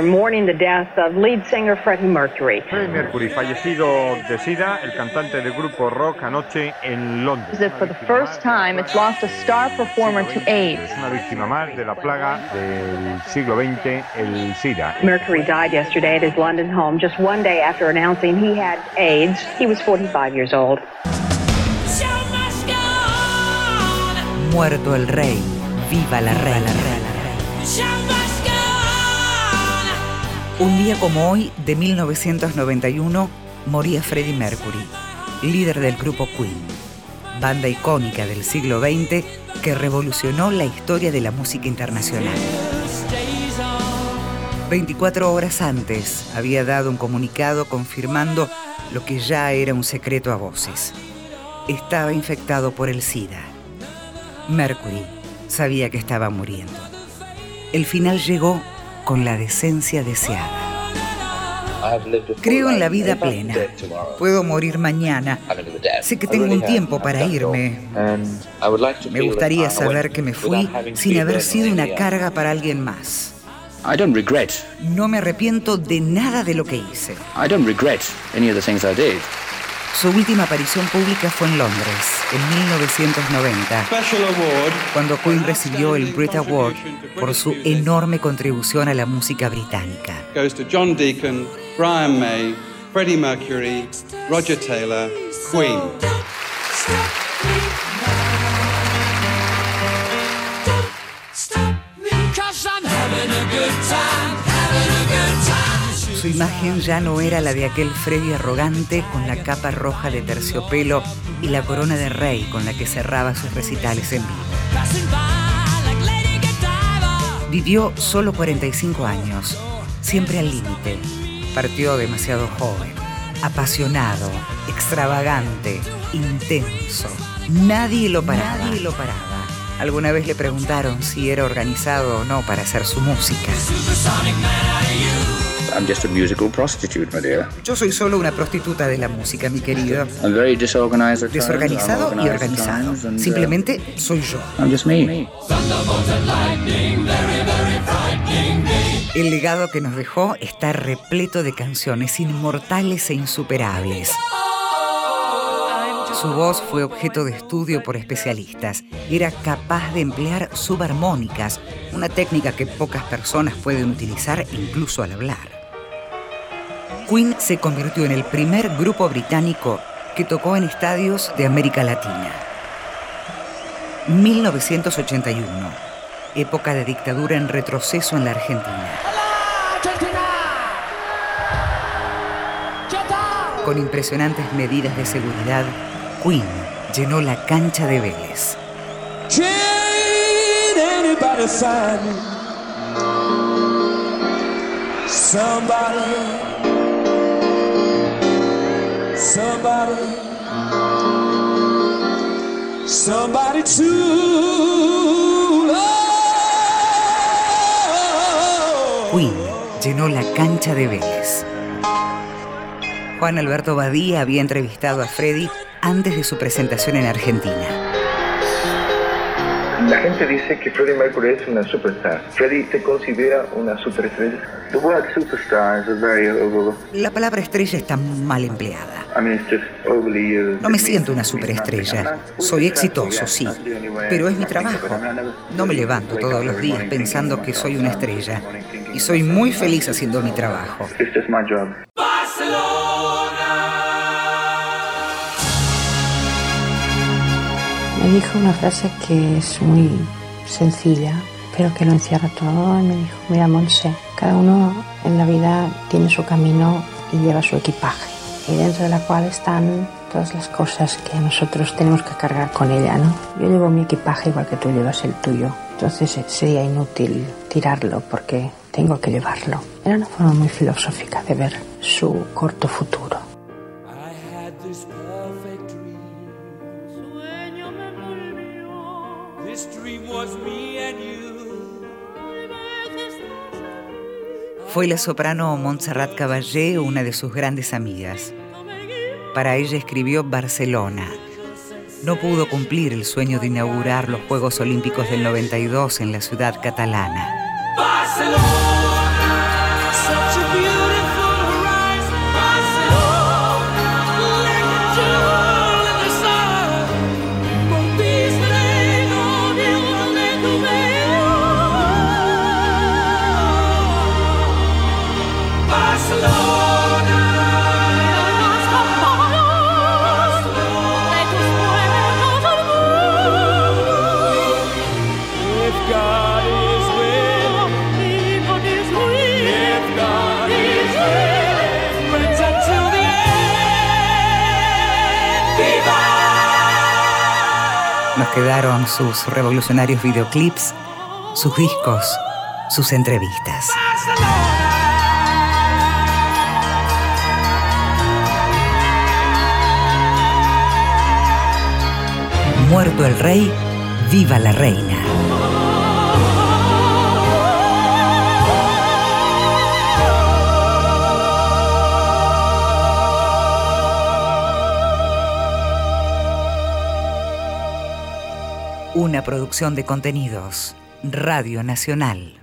are mourning the death of lead singer Freddie Mercury. Freddie Mercury, fallecido de SIDA, el cantante del grupo rock anoche en Londres. For the first time it's lost a star performer to AIDS. Es una víctima más de la plaga del siglo XX, el SIDA. Mercury died yesterday at his London home just one day after announcing he had AIDS. He was 45 years old. Muerto el rey, viva la reina. Un día como hoy, de 1991, moría Freddie Mercury, líder del grupo Queen, banda icónica del siglo XX que revolucionó la historia de la música internacional. 24 horas antes había dado un comunicado confirmando lo que ya era un secreto a voces. Estaba infectado por el SIDA. Mercury sabía que estaba muriendo. El final llegó con la decencia deseada. Creo en la vida plena. Puedo morir mañana. Sé que tengo un tiempo para irme. Me gustaría saber que me fui sin haber sido una carga para alguien más. No me arrepiento de nada de lo que hice. Su última aparición pública fue en Londres, en 1990, cuando Queen recibió el Brit Award por su enorme contribución a la música británica. John Deacon, Brian May, Freddie Mercury, Roger Taylor, Queen. Su imagen ya no era la de aquel Freddy arrogante con la capa roja de terciopelo y la corona de rey con la que cerraba sus recitales en vivo. Vivió solo 45 años, siempre al límite. Partió demasiado joven, apasionado, extravagante, intenso. Nadie lo paraba. Nadie lo paraba. Alguna vez le preguntaron si era organizado o no para hacer su música. I'm just a musical prostitute, my dear. Yo soy solo una prostituta de la música, mi querido. I'm very disorganized Desorganizado y organizado. Simplemente soy yo. I'm just me. El legado que nos dejó está repleto de canciones inmortales e insuperables. Su voz fue objeto de estudio por especialistas. Era capaz de emplear subarmónicas, una técnica que pocas personas pueden utilizar incluso al hablar. Queen se convirtió en el primer grupo británico que tocó en estadios de América Latina. 1981, época de dictadura en retroceso en la Argentina. Con impresionantes medidas de seguridad, Queen llenó la cancha de Vélez. Somebody, Queen llenó la cancha de Vélez. Juan Alberto Badía había entrevistado a Freddy antes de su presentación en Argentina. La gente dice que Freddie Mercury es una superstar. Freddie se considera una superestrella. The word superstar is very La palabra estrella está mal empleada. No me siento una superestrella. Soy exitoso, sí, pero es mi trabajo. No me levanto todos los días pensando que soy una estrella y soy muy feliz haciendo mi trabajo. Me dijo una frase que es muy sencilla, pero que lo encierra todo. Y me dijo, mira, Monse, cada uno en la vida tiene su camino y lleva su equipaje. Y dentro de la cual están todas las cosas que nosotros tenemos que cargar con ella, ¿no? Yo llevo mi equipaje igual que tú llevas el tuyo. Entonces eh, sería inútil tirarlo porque tengo que llevarlo. Era una forma muy filosófica de ver su corto futuro. Fue la soprano Montserrat Caballé una de sus grandes amigas. Para ella escribió Barcelona, no pudo cumplir el sueño de inaugurar los Juegos Olímpicos del 92 en la ciudad catalana. Nos quedaron sus revolucionarios videoclips, sus discos, sus entrevistas. Muerto el rey, viva la reina. Una producción de contenidos. Radio Nacional.